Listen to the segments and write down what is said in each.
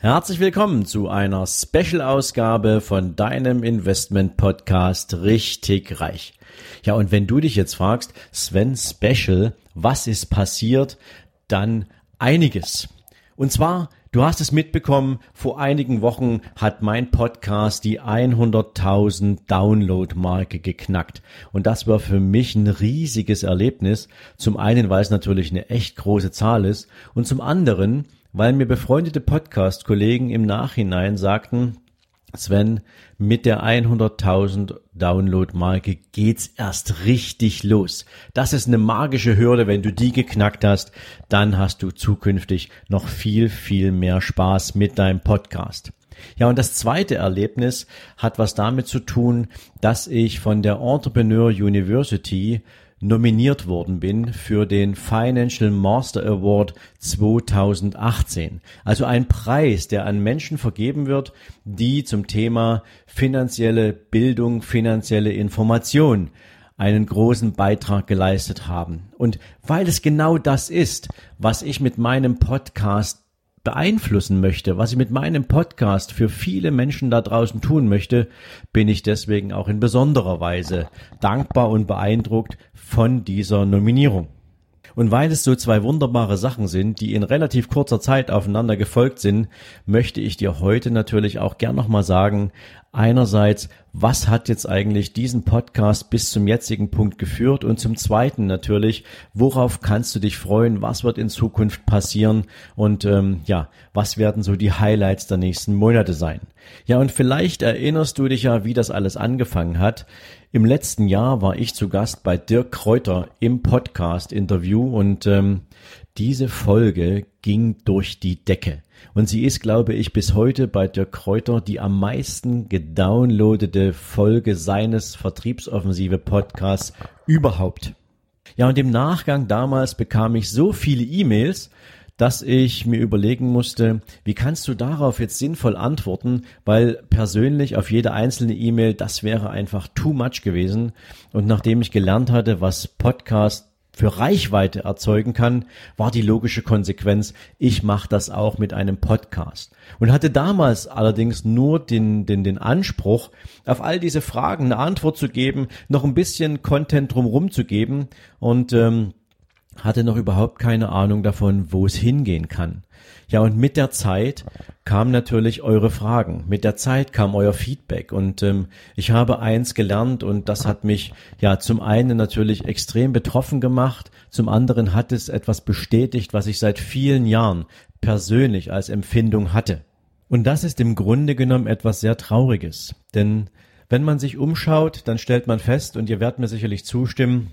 Herzlich willkommen zu einer Special-Ausgabe von deinem Investment-Podcast Richtig Reich. Ja, und wenn du dich jetzt fragst, Sven Special, was ist passiert, dann einiges. Und zwar, du hast es mitbekommen, vor einigen Wochen hat mein Podcast die 100.000 Download-Marke geknackt. Und das war für mich ein riesiges Erlebnis. Zum einen, weil es natürlich eine echt große Zahl ist und zum anderen, weil mir befreundete Podcast-Kollegen im Nachhinein sagten, Sven, mit der 100.000 Download-Marke geht's erst richtig los. Das ist eine magische Hürde. Wenn du die geknackt hast, dann hast du zukünftig noch viel, viel mehr Spaß mit deinem Podcast. Ja, und das zweite Erlebnis hat was damit zu tun, dass ich von der Entrepreneur University nominiert worden bin für den Financial Master Award 2018. Also ein Preis, der an Menschen vergeben wird, die zum Thema finanzielle Bildung, finanzielle Information einen großen Beitrag geleistet haben. Und weil es genau das ist, was ich mit meinem Podcast beeinflussen möchte, was ich mit meinem Podcast für viele Menschen da draußen tun möchte, bin ich deswegen auch in besonderer Weise dankbar und beeindruckt von dieser Nominierung. Und weil es so zwei wunderbare Sachen sind, die in relativ kurzer Zeit aufeinander gefolgt sind, möchte ich dir heute natürlich auch gern nochmal sagen, einerseits, was hat jetzt eigentlich diesen Podcast bis zum jetzigen Punkt geführt und zum zweiten natürlich, worauf kannst du dich freuen, was wird in Zukunft passieren und ähm, ja, was werden so die Highlights der nächsten Monate sein. Ja, und vielleicht erinnerst du dich ja, wie das alles angefangen hat. Im letzten Jahr war ich zu Gast bei Dirk Kräuter im Podcast-Interview und ähm, diese Folge ging durch die Decke. Und sie ist, glaube ich, bis heute bei Dirk Kräuter die am meisten gedownloadete Folge seines Vertriebsoffensive Podcasts überhaupt. Ja, und im Nachgang damals bekam ich so viele E-Mails, dass ich mir überlegen musste, wie kannst du darauf jetzt sinnvoll antworten, weil persönlich auf jede einzelne E-Mail, das wäre einfach too much gewesen. Und nachdem ich gelernt hatte, was Podcast für Reichweite erzeugen kann, war die logische Konsequenz, ich mache das auch mit einem Podcast. Und hatte damals allerdings nur den, den, den Anspruch, auf all diese Fragen eine Antwort zu geben, noch ein bisschen Content drumherum zu geben und ähm, hatte noch überhaupt keine Ahnung davon, wo es hingehen kann. Ja, und mit der Zeit kamen natürlich eure Fragen. Mit der Zeit kam euer Feedback. Und ähm, ich habe eins gelernt und das hat mich ja zum einen natürlich extrem betroffen gemacht, zum anderen hat es etwas bestätigt, was ich seit vielen Jahren persönlich als Empfindung hatte. Und das ist im Grunde genommen etwas sehr Trauriges. Denn wenn man sich umschaut, dann stellt man fest, und ihr werdet mir sicherlich zustimmen,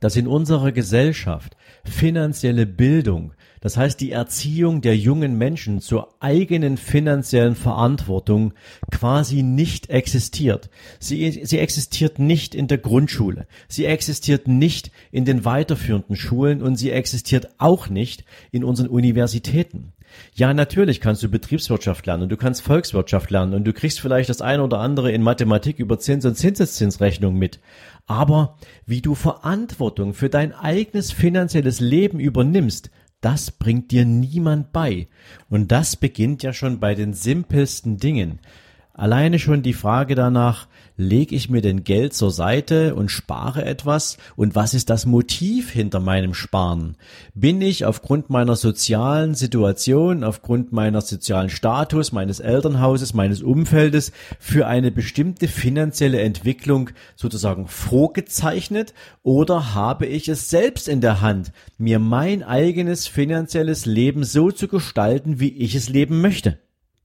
dass in unserer Gesellschaft finanzielle Bildung das heißt, die Erziehung der jungen Menschen zur eigenen finanziellen Verantwortung quasi nicht existiert. Sie, sie existiert nicht in der Grundschule. Sie existiert nicht in den weiterführenden Schulen und sie existiert auch nicht in unseren Universitäten. Ja, natürlich kannst du Betriebswirtschaft lernen und du kannst Volkswirtschaft lernen und du kriegst vielleicht das eine oder andere in Mathematik über Zins- und Zinseszinsrechnung mit. Aber wie du Verantwortung für dein eigenes finanzielles Leben übernimmst, das bringt dir niemand bei. Und das beginnt ja schon bei den simpelsten Dingen. Alleine schon die Frage danach, lege ich mir denn Geld zur Seite und spare etwas? Und was ist das Motiv hinter meinem Sparen? Bin ich aufgrund meiner sozialen Situation, aufgrund meiner sozialen Status, meines Elternhauses, meines Umfeldes für eine bestimmte finanzielle Entwicklung sozusagen vorgezeichnet oder habe ich es selbst in der Hand, mir mein eigenes finanzielles Leben so zu gestalten, wie ich es leben möchte?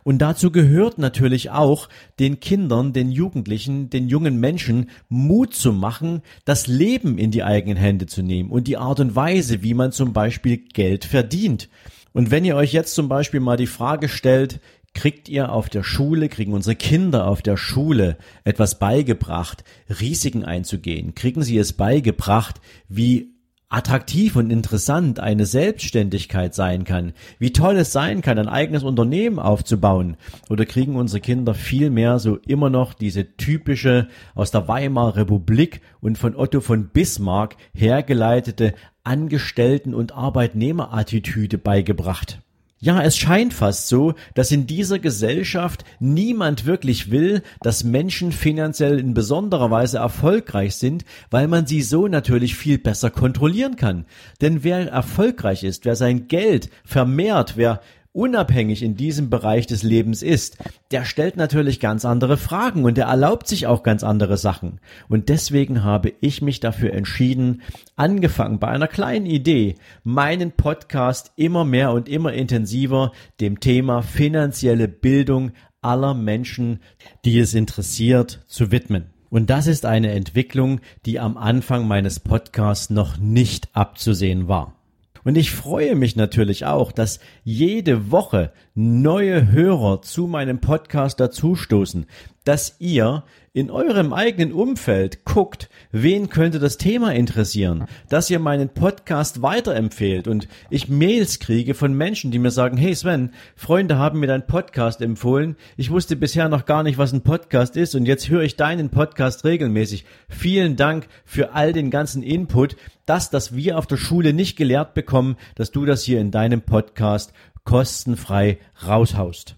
Und dazu gehört natürlich auch, den Kindern, den Jugendlichen, den jungen Menschen Mut zu machen, das Leben in die eigenen Hände zu nehmen und die Art und Weise, wie man zum Beispiel Geld verdient. Und wenn ihr euch jetzt zum Beispiel mal die Frage stellt, kriegt ihr auf der Schule, kriegen unsere Kinder auf der Schule etwas beigebracht, Risiken einzugehen? Kriegen sie es beigebracht, wie attraktiv und interessant eine Selbstständigkeit sein kann, wie toll es sein kann, ein eigenes Unternehmen aufzubauen, oder kriegen unsere Kinder viel mehr so immer noch diese typische aus der Weimarer Republik und von Otto von Bismarck hergeleitete Angestellten- und Arbeitnehmerattitüde beigebracht. Ja, es scheint fast so, dass in dieser Gesellschaft niemand wirklich will, dass Menschen finanziell in besonderer Weise erfolgreich sind, weil man sie so natürlich viel besser kontrollieren kann. Denn wer erfolgreich ist, wer sein Geld vermehrt, wer unabhängig in diesem Bereich des Lebens ist, der stellt natürlich ganz andere Fragen und der erlaubt sich auch ganz andere Sachen. Und deswegen habe ich mich dafür entschieden, angefangen bei einer kleinen Idee, meinen Podcast immer mehr und immer intensiver dem Thema finanzielle Bildung aller Menschen, die es interessiert, zu widmen. Und das ist eine Entwicklung, die am Anfang meines Podcasts noch nicht abzusehen war. Und ich freue mich natürlich auch, dass jede Woche neue Hörer zu meinem Podcast dazustoßen, dass ihr in eurem eigenen Umfeld guckt, wen könnte das Thema interessieren, dass ihr meinen Podcast weiterempfehlt und ich Mails kriege von Menschen, die mir sagen, hey Sven, Freunde haben mir deinen Podcast empfohlen, ich wusste bisher noch gar nicht, was ein Podcast ist und jetzt höre ich deinen Podcast regelmäßig. Vielen Dank für all den ganzen Input, das, das wir auf der Schule nicht gelehrt bekommen, dass du das hier in deinem Podcast kostenfrei raushaust.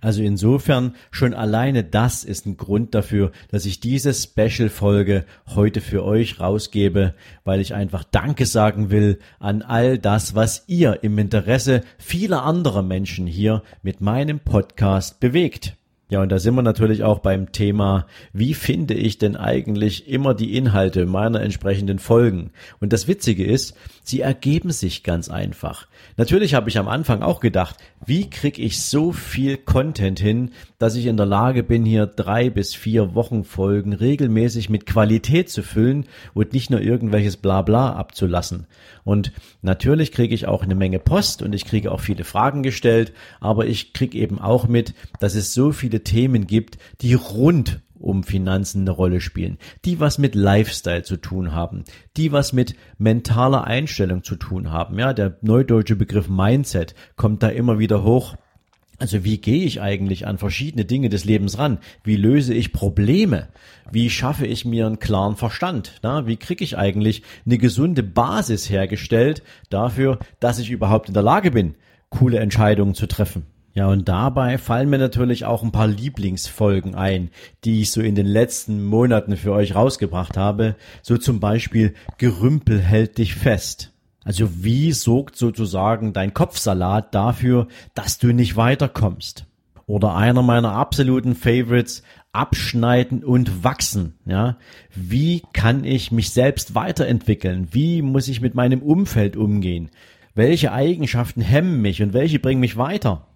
Also insofern schon alleine das ist ein Grund dafür, dass ich diese Special-Folge heute für euch rausgebe, weil ich einfach Danke sagen will an all das, was ihr im Interesse vieler anderer Menschen hier mit meinem Podcast bewegt. Ja, und da sind wir natürlich auch beim Thema, wie finde ich denn eigentlich immer die Inhalte meiner entsprechenden Folgen? Und das Witzige ist, sie ergeben sich ganz einfach. Natürlich habe ich am Anfang auch gedacht, wie kriege ich so viel Content hin, dass ich in der Lage bin, hier drei bis vier Wochenfolgen regelmäßig mit Qualität zu füllen und nicht nur irgendwelches Blabla abzulassen. Und natürlich kriege ich auch eine Menge Post und ich kriege auch viele Fragen gestellt, aber ich kriege eben auch mit, dass es so viele Themen gibt, die rund um Finanzen eine Rolle spielen, die was mit Lifestyle zu tun haben, die was mit mentaler Einstellung zu tun haben. Ja, der neudeutsche Begriff Mindset kommt da immer wieder hoch. Also wie gehe ich eigentlich an verschiedene Dinge des Lebens ran? Wie löse ich Probleme? Wie schaffe ich mir einen klaren Verstand? Na, wie kriege ich eigentlich eine gesunde Basis hergestellt dafür, dass ich überhaupt in der Lage bin, coole Entscheidungen zu treffen? Ja, und dabei fallen mir natürlich auch ein paar Lieblingsfolgen ein, die ich so in den letzten Monaten für euch rausgebracht habe. So zum Beispiel Gerümpel hält dich fest. Also wie sorgt sozusagen dein Kopfsalat dafür, dass du nicht weiterkommst? Oder einer meiner absoluten Favorites, abschneiden und wachsen, ja? Wie kann ich mich selbst weiterentwickeln? Wie muss ich mit meinem Umfeld umgehen? Welche Eigenschaften hemmen mich und welche bringen mich weiter?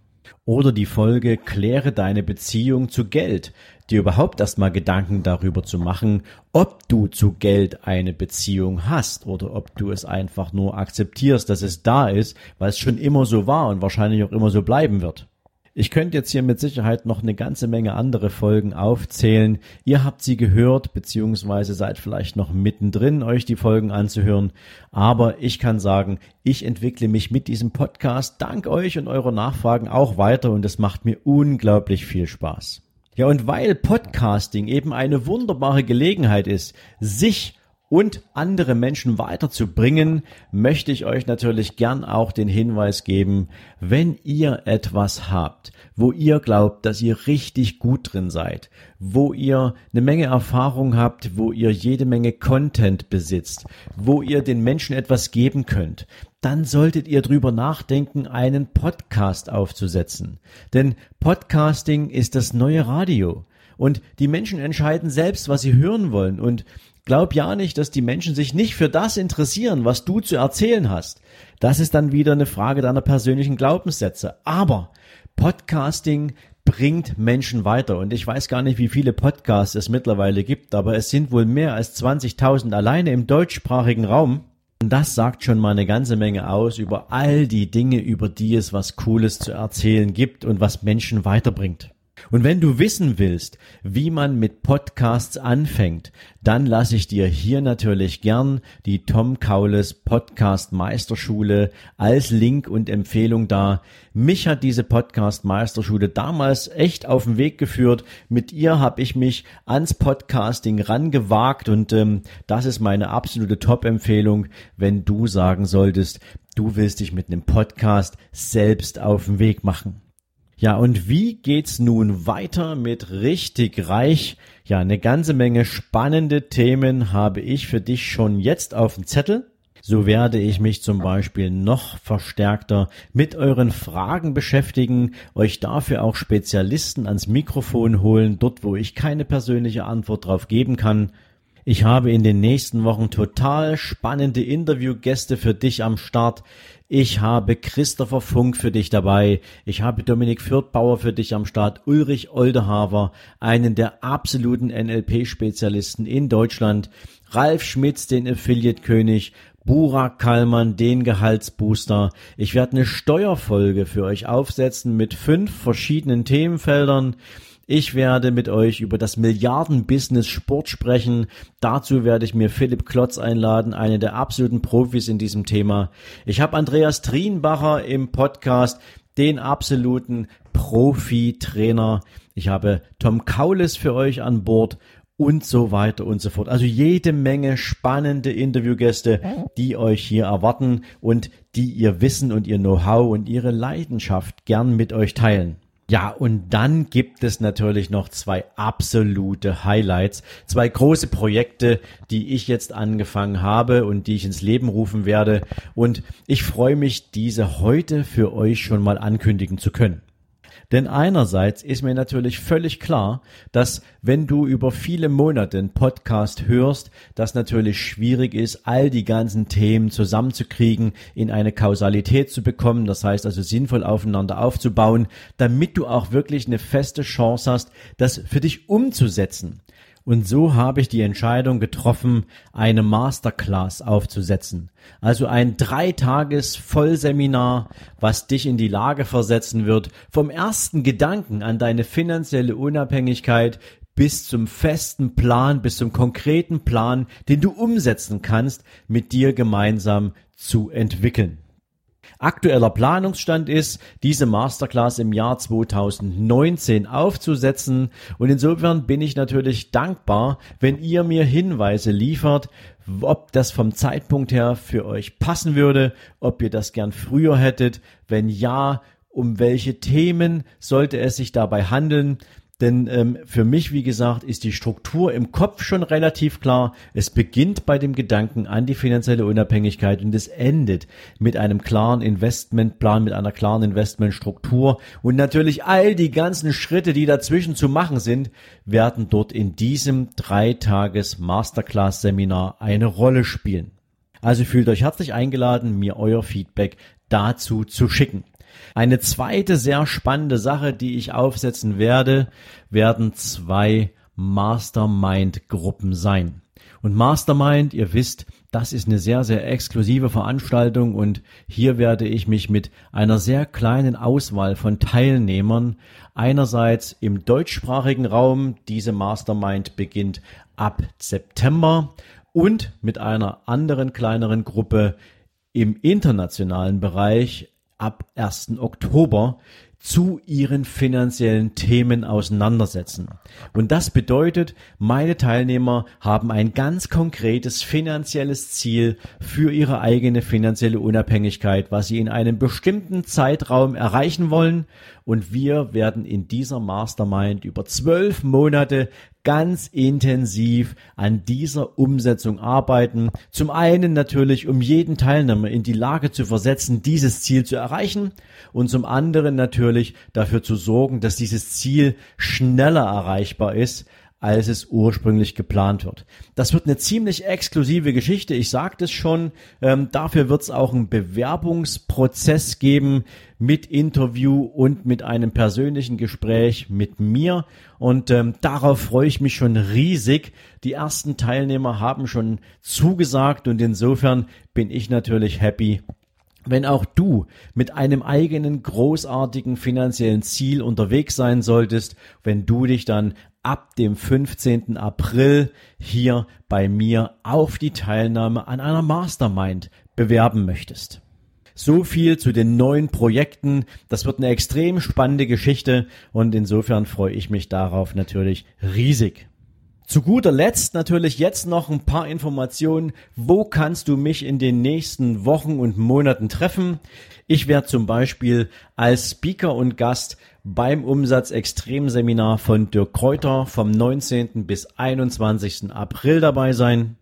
Oder die Folge Kläre deine Beziehung zu Geld, dir überhaupt erstmal Gedanken darüber zu machen, ob du zu Geld eine Beziehung hast oder ob du es einfach nur akzeptierst, dass es da ist, weil es schon immer so war und wahrscheinlich auch immer so bleiben wird. Ich könnte jetzt hier mit Sicherheit noch eine ganze Menge andere Folgen aufzählen. Ihr habt sie gehört, beziehungsweise seid vielleicht noch mittendrin, euch die Folgen anzuhören. Aber ich kann sagen, ich entwickle mich mit diesem Podcast dank euch und eurer Nachfragen auch weiter und es macht mir unglaublich viel Spaß. Ja, und weil Podcasting eben eine wunderbare Gelegenheit ist, sich und andere Menschen weiterzubringen, möchte ich euch natürlich gern auch den Hinweis geben, wenn ihr etwas habt, wo ihr glaubt, dass ihr richtig gut drin seid, wo ihr eine Menge Erfahrung habt, wo ihr jede Menge Content besitzt, wo ihr den Menschen etwas geben könnt, dann solltet ihr drüber nachdenken, einen Podcast aufzusetzen. Denn Podcasting ist das neue Radio. Und die Menschen entscheiden selbst, was sie hören wollen. Und Glaub ja nicht, dass die Menschen sich nicht für das interessieren, was du zu erzählen hast. Das ist dann wieder eine Frage deiner persönlichen Glaubenssätze. Aber Podcasting bringt Menschen weiter. Und ich weiß gar nicht, wie viele Podcasts es mittlerweile gibt, aber es sind wohl mehr als 20.000 alleine im deutschsprachigen Raum. Und das sagt schon mal eine ganze Menge aus über all die Dinge, über die es was Cooles zu erzählen gibt und was Menschen weiterbringt. Und wenn du wissen willst, wie man mit Podcasts anfängt, dann lasse ich dir hier natürlich gern die Tom Kaules Podcast Meisterschule als Link und Empfehlung da. Mich hat diese Podcast Meisterschule damals echt auf den Weg geführt. Mit ihr habe ich mich ans Podcasting rangewagt und ähm, das ist meine absolute Top-Empfehlung, wenn du sagen solltest, du willst dich mit einem Podcast selbst auf den Weg machen. Ja, und wie geht's nun weiter mit richtig reich? Ja, eine ganze Menge spannende Themen habe ich für dich schon jetzt auf dem Zettel. So werde ich mich zum Beispiel noch verstärkter mit euren Fragen beschäftigen, euch dafür auch Spezialisten ans Mikrofon holen, dort wo ich keine persönliche Antwort drauf geben kann. Ich habe in den nächsten Wochen total spannende Interviewgäste für dich am Start. Ich habe Christopher Funk für dich dabei. Ich habe Dominik Fürthbauer für dich am Start. Ulrich Oldehaver, einen der absoluten NLP-Spezialisten in Deutschland. Ralf Schmitz, den Affiliate-König. Burak Kallmann, den Gehaltsbooster. Ich werde eine Steuerfolge für euch aufsetzen mit fünf verschiedenen Themenfeldern. Ich werde mit euch über das Milliarden-Business Sport sprechen. Dazu werde ich mir Philipp Klotz einladen, einen der absoluten Profis in diesem Thema. Ich habe Andreas Trienbacher im Podcast, den absoluten Profi-Trainer. Ich habe Tom Kaulis für euch an Bord und so weiter und so fort. Also jede Menge spannende Interviewgäste, die euch hier erwarten und die ihr Wissen und ihr Know-how und ihre Leidenschaft gern mit euch teilen. Ja, und dann gibt es natürlich noch zwei absolute Highlights, zwei große Projekte, die ich jetzt angefangen habe und die ich ins Leben rufen werde. Und ich freue mich, diese heute für euch schon mal ankündigen zu können. Denn einerseits ist mir natürlich völlig klar, dass wenn du über viele Monate einen Podcast hörst, das natürlich schwierig ist, all die ganzen Themen zusammenzukriegen, in eine Kausalität zu bekommen, das heißt also sinnvoll aufeinander aufzubauen, damit du auch wirklich eine feste Chance hast, das für dich umzusetzen. Und so habe ich die Entscheidung getroffen, eine Masterclass aufzusetzen. Also ein dreitages Vollseminar, was dich in die Lage versetzen wird, vom ersten Gedanken an deine finanzielle Unabhängigkeit bis zum festen Plan, bis zum konkreten Plan, den du umsetzen kannst, mit dir gemeinsam zu entwickeln. Aktueller Planungsstand ist, diese Masterclass im Jahr 2019 aufzusetzen. Und insofern bin ich natürlich dankbar, wenn ihr mir Hinweise liefert, ob das vom Zeitpunkt her für euch passen würde, ob ihr das gern früher hättet, wenn ja, um welche Themen sollte es sich dabei handeln, denn ähm, für mich, wie gesagt, ist die Struktur im Kopf schon relativ klar. Es beginnt bei dem Gedanken an die finanzielle Unabhängigkeit und es endet mit einem klaren Investmentplan, mit einer klaren Investmentstruktur. Und natürlich all die ganzen Schritte, die dazwischen zu machen sind, werden dort in diesem dreitages Masterclass Seminar eine Rolle spielen. Also fühlt euch herzlich eingeladen, mir euer Feedback dazu zu schicken. Eine zweite sehr spannende Sache, die ich aufsetzen werde, werden zwei Mastermind-Gruppen sein. Und Mastermind, ihr wisst, das ist eine sehr, sehr exklusive Veranstaltung und hier werde ich mich mit einer sehr kleinen Auswahl von Teilnehmern einerseits im deutschsprachigen Raum, diese Mastermind beginnt ab September und mit einer anderen kleineren Gruppe im internationalen Bereich ab 1. Oktober zu ihren finanziellen Themen auseinandersetzen. Und das bedeutet, meine Teilnehmer haben ein ganz konkretes finanzielles Ziel für ihre eigene finanzielle Unabhängigkeit, was sie in einem bestimmten Zeitraum erreichen wollen. Und wir werden in dieser Mastermind über zwölf Monate ganz intensiv an dieser Umsetzung arbeiten. Zum einen natürlich, um jeden Teilnehmer in die Lage zu versetzen, dieses Ziel zu erreichen und zum anderen natürlich dafür zu sorgen, dass dieses Ziel schneller erreichbar ist, als es ursprünglich geplant wird. Das wird eine ziemlich exklusive Geschichte, ich sagte es schon. Ähm, dafür wird es auch einen Bewerbungsprozess geben mit Interview und mit einem persönlichen Gespräch mit mir. Und ähm, darauf freue ich mich schon riesig. Die ersten Teilnehmer haben schon zugesagt und insofern bin ich natürlich happy, wenn auch du mit einem eigenen großartigen finanziellen Ziel unterwegs sein solltest, wenn du dich dann ab dem 15. April hier bei mir auf die Teilnahme an einer Mastermind bewerben möchtest. So viel zu den neuen Projekten. Das wird eine extrem spannende Geschichte und insofern freue ich mich darauf natürlich riesig. Zu guter Letzt natürlich jetzt noch ein paar Informationen. Wo kannst du mich in den nächsten Wochen und Monaten treffen? Ich werde zum Beispiel als Speaker und Gast beim Umsatzextremseminar von Dirk Kräuter vom 19. bis 21. April dabei sein.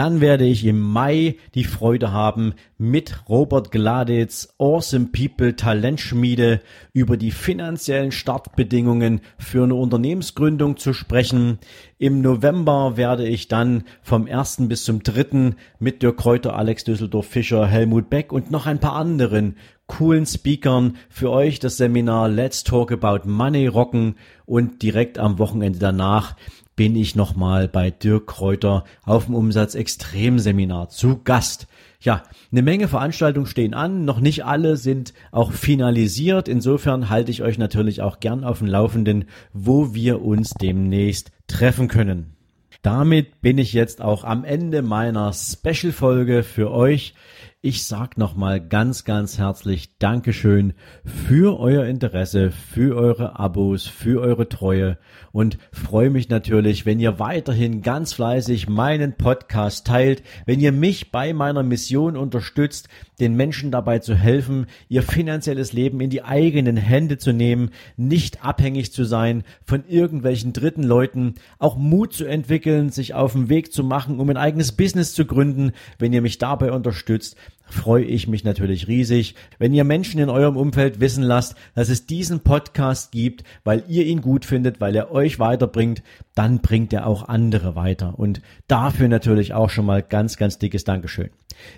Dann werde ich im Mai die Freude haben, mit Robert Gladitz, Awesome People Talentschmiede über die finanziellen Startbedingungen für eine Unternehmensgründung zu sprechen. Im November werde ich dann vom 1. bis zum 3. mit Dirk Kräuter, Alex Düsseldorf Fischer, Helmut Beck und noch ein paar anderen coolen Speakern für euch das Seminar Let's Talk About Money rocken und direkt am Wochenende danach bin ich nochmal bei Dirk Kräuter auf dem Umsatz Extremseminar zu Gast. Ja, eine Menge Veranstaltungen stehen an, noch nicht alle sind auch finalisiert. Insofern halte ich euch natürlich auch gern auf dem Laufenden, wo wir uns demnächst treffen können. Damit bin ich jetzt auch am Ende meiner Special-Folge für euch. Ich sag nochmal ganz, ganz herzlich Dankeschön für euer Interesse, für eure Abos, für eure Treue und freue mich natürlich, wenn ihr weiterhin ganz fleißig meinen Podcast teilt, wenn ihr mich bei meiner Mission unterstützt, den Menschen dabei zu helfen, ihr finanzielles Leben in die eigenen Hände zu nehmen, nicht abhängig zu sein von irgendwelchen dritten Leuten, auch Mut zu entwickeln, sich auf den Weg zu machen, um ein eigenes Business zu gründen, wenn ihr mich dabei unterstützt freue ich mich natürlich riesig, wenn ihr Menschen in eurem Umfeld wissen lasst, dass es diesen Podcast gibt, weil ihr ihn gut findet, weil er euch weiterbringt, dann bringt er auch andere weiter. Und dafür natürlich auch schon mal ganz, ganz dickes Dankeschön.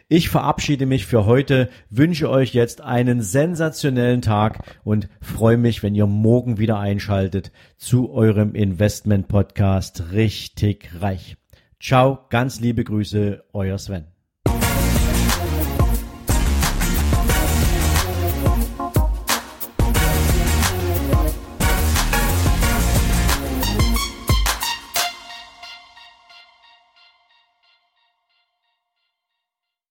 Ich verabschiede mich für heute, wünsche euch jetzt einen sensationellen Tag und freue mich, wenn ihr morgen wieder einschaltet zu eurem Investment Podcast richtig reich. Ciao, ganz liebe Grüße, euer Sven.